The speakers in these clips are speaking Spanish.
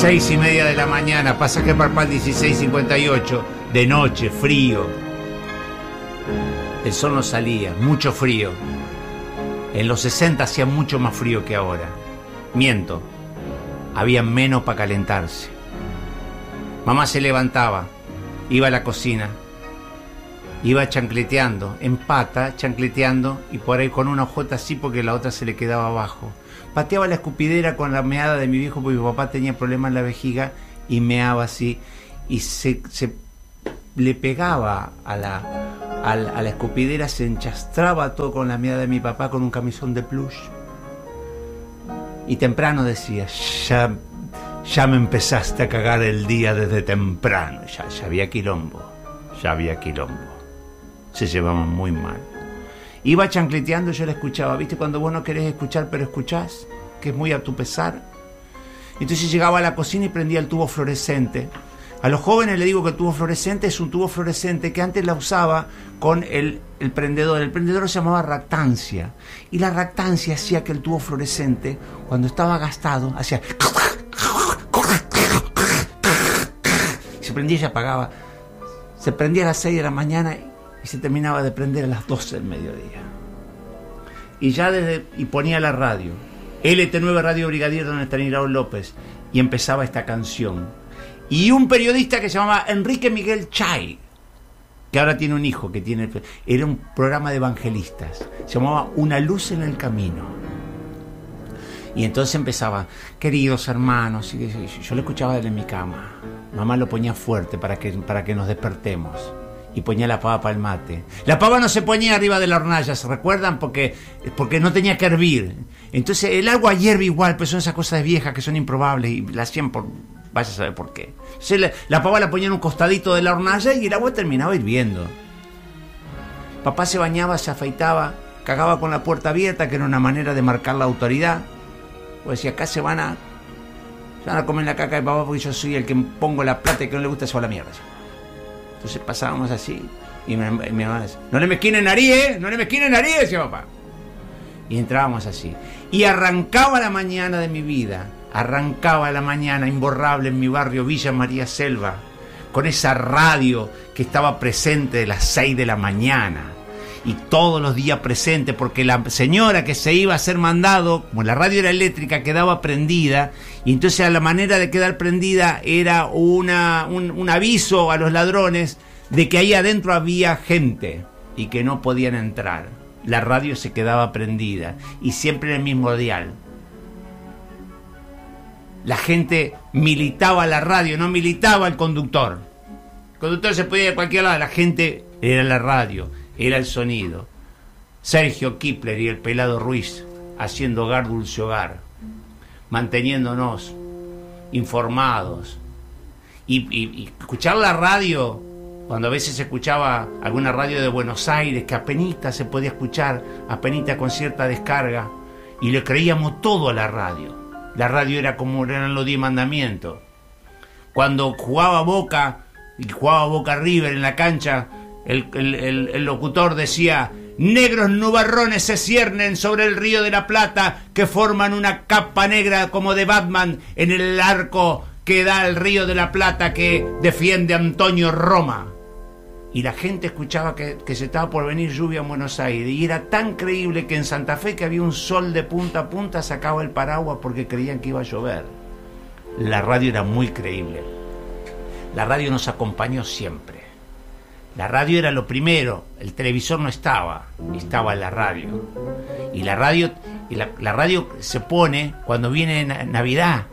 Seis y media de la mañana, pasaje Parpal 1658, de noche, frío. El sol no salía, mucho frío. En los 60 hacía mucho más frío que ahora. Miento, había menos para calentarse. Mamá se levantaba, iba a la cocina, iba chancleteando, en pata, chancleteando, y por ahí con una hojota así porque la otra se le quedaba abajo. Pateaba la escupidera con la meada de mi viejo porque mi papá tenía problemas en la vejiga y meaba así. Y se, le pegaba a la, a, la, a la escupidera, se enchastraba todo con la meada de mi papá con un camisón de plush. Y temprano decía, ya, ya me empezaste a cagar el día desde temprano. Ya, ya había quilombo, ya había quilombo. Se llevaban muy mal. Iba chancleteando, yo la escuchaba. ¿Viste cuando vos no querés escuchar, pero escuchás? Que es muy a tu pesar. Entonces llegaba a la cocina y prendía el tubo fluorescente. A los jóvenes le digo que el tubo fluorescente es un tubo fluorescente que antes la usaba con el, el prendedor. El prendedor se llamaba ractancia. Y la ractancia hacía que el tubo fluorescente, cuando estaba gastado, hacía... Se prendía y se apagaba. Se prendía a las 6 de la mañana y se terminaba de prender a las 12 del mediodía. Y ya desde, y ponía la radio, LT9 Radio Brigadier don Estanislao López, y empezaba esta canción. Y un periodista que se llamaba Enrique Miguel Chay, que ahora tiene un hijo que tiene, era un programa de evangelistas, se llamaba Una luz en el camino. Y entonces empezaba, queridos hermanos, yo lo escuchaba desde mi cama. Mamá lo ponía fuerte para que, para que nos despertemos y ponía la pava para el mate. La pava no se ponía arriba de la hornalla, ¿se recuerdan? Porque, porque no tenía que hervir. Entonces el agua hierve igual, pero son esas cosas viejas que son improbables y la hacían por... Vaya a saber por qué. La, la pava la ponía en un costadito de la hornalla y el agua terminaba hirviendo. Papá se bañaba, se afeitaba, cagaba con la puerta abierta, que era una manera de marcar la autoridad. Pues decía, acá se van a... Se van a comer la caca de papá porque yo soy el que pongo la plata y que no le gusta se va a la mierda. Entonces pasábamos así. Y mi, mi mamá decía, no le mezquinen nariz, ¿eh? No le mezquinen nariz, decía papá. Y entrábamos así. Y arrancaba la mañana de mi vida. Arrancaba la mañana imborrable en mi barrio Villa María Selva. Con esa radio que estaba presente de las 6 de la mañana. Y todos los días presente, porque la señora que se iba a ser mandado, como la radio era eléctrica, quedaba prendida. Y entonces la manera de quedar prendida era una, un, un aviso a los ladrones de que ahí adentro había gente y que no podían entrar. La radio se quedaba prendida y siempre en el mismo dial. La gente militaba la radio, no militaba el conductor. El conductor se podía ir a cualquier lado, la gente era la radio, era el sonido. Sergio Kipler y el pelado Ruiz haciendo hogar dulce hogar, manteniéndonos informados. Y, escuchar la radio cuando a veces escuchaba alguna radio de Buenos Aires que apenas se podía escuchar, apenas con cierta descarga, y le creíamos todo a la radio. La radio era como eran los diez mandamientos. Cuando jugaba Boca, y jugaba Boca River en la cancha, el, locutor decía, negros nubarrones se ciernen sobre el río de la Plata que forman una capa negra como de Batman en el arco que da al río de la Plata que defiende Antonio Roma y la gente escuchaba que, que, se estaba por venir lluvia en Buenos Aires. Y era tan creíble que en Santa Fe, que había un sol de punta a punta, sacaba el paraguas porque creían que iba a llover. La radio era muy creíble. La radio nos acompañó siempre. La radio era lo primero, el televisor no estaba, estaba la radio. Y la radio, y la, radio se pone cuando viene Navidad,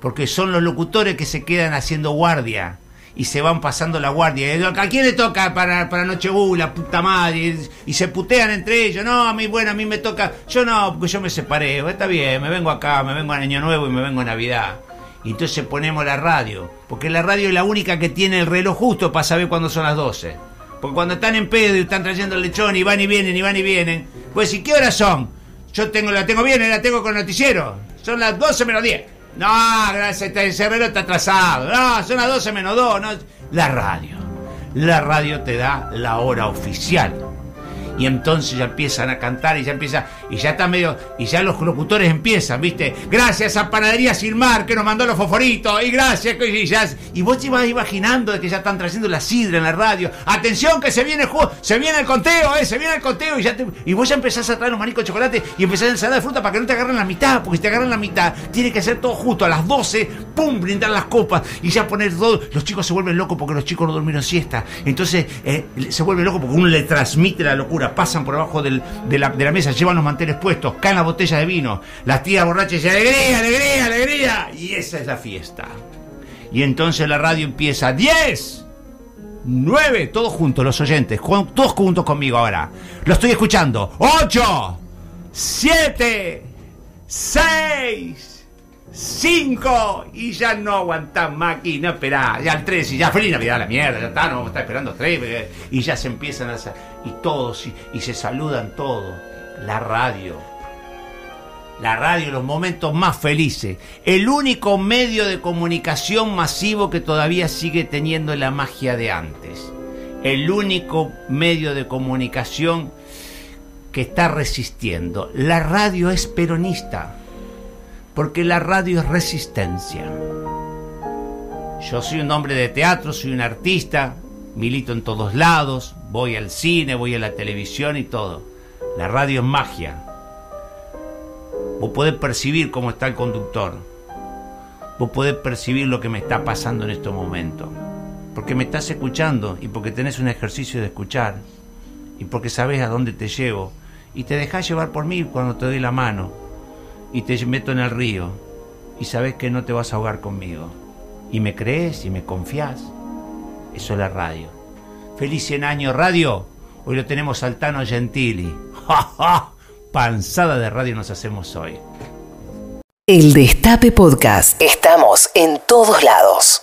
porque son los locutores que se quedan haciendo guardia y se van pasando la guardia. ¿A quién le toca para, para Nochebuena, la puta madre? Y, se putean entre ellos. No, a mí, bueno, a mí me toca. Yo no, porque yo me separé. Está bien, me vengo acá, me vengo a Año Nuevo y me vengo a Navidad. Y entonces ponemos la radio, porque la radio es la única que tiene el reloj justo para saber cuándo son las 12. Porque cuando están en pedo y están trayendo el lechón y van y vienen y van y vienen, pues si ¿qué horas son? Yo tengo, la tengo bien, la tengo con noticiero. Son las 12 menos 10. No, gracias, ese reloj está atrasado. No, son las 12 menos 2. No. La radio. La radio te da la hora oficial y entonces ya empiezan a cantar y ya empieza y ya está medio y ya los locutores empiezan, ¿viste? Gracias a Panadería Silmar que nos mandó los fosforitos y gracias y ya y vos te ibas imaginando que ya están trayendo la sidra en la radio. Atención que se viene se viene el conteo, eh, se viene el conteo y ya y vos ya empezás a traer los manicos de chocolate y empezás a ensalada de fruta para que no te agarren la mitad, porque si te agarran la mitad, tiene que ser todo justo a las 12, pum, brindar las copas y ya poner todo, los chicos se vuelven locos porque los chicos no durmieron siesta. Entonces eh, se vuelve loco porque uno le transmite la locura pasan por abajo de, la, mesa, llevan los manteles puestos, caen las botellas de vino, las tías borrachas dicen alegría, alegría, alegría, y esa es la fiesta. Y entonces la radio empieza 10, 9, todos juntos, los oyentes, todos juntos conmigo ahora. Lo estoy escuchando. 8, 7, 6, 5 y ya no aguantás más aquí, no esperá, ya el 3 y ya feliz Navidad la mierda, ya está, no vamos a estar esperando 3 y ya se empiezan a y todos y, se saludan todos, la radio, la radio, los momentos más felices, el único medio de comunicación masivo que todavía sigue teniendo la magia de antes, el único medio de comunicación que está resistiendo, la radio es peronista porque la radio es resistencia. Yo soy un hombre de teatro, soy un artista, milito en todos lados, voy al cine, voy a la televisión y todo. La radio es magia. Vos podés percibir cómo está el conductor. Vos podés percibir lo que me está pasando en este momento. Porque me estás escuchando y porque tenés un ejercicio de escuchar. Y porque sabes a dónde te llevo. Y te dejás llevar por mí cuando te doy la mano y te meto en el río y sabes que no te vas a ahogar conmigo. Y me crees y me confías. Eso es la radio. Feliz 100 años radio. Hoy lo tenemos Altano Gentili. ¡Ja, Panzada de radio nos hacemos hoy. El Destape Podcast. Estamos en todos lados.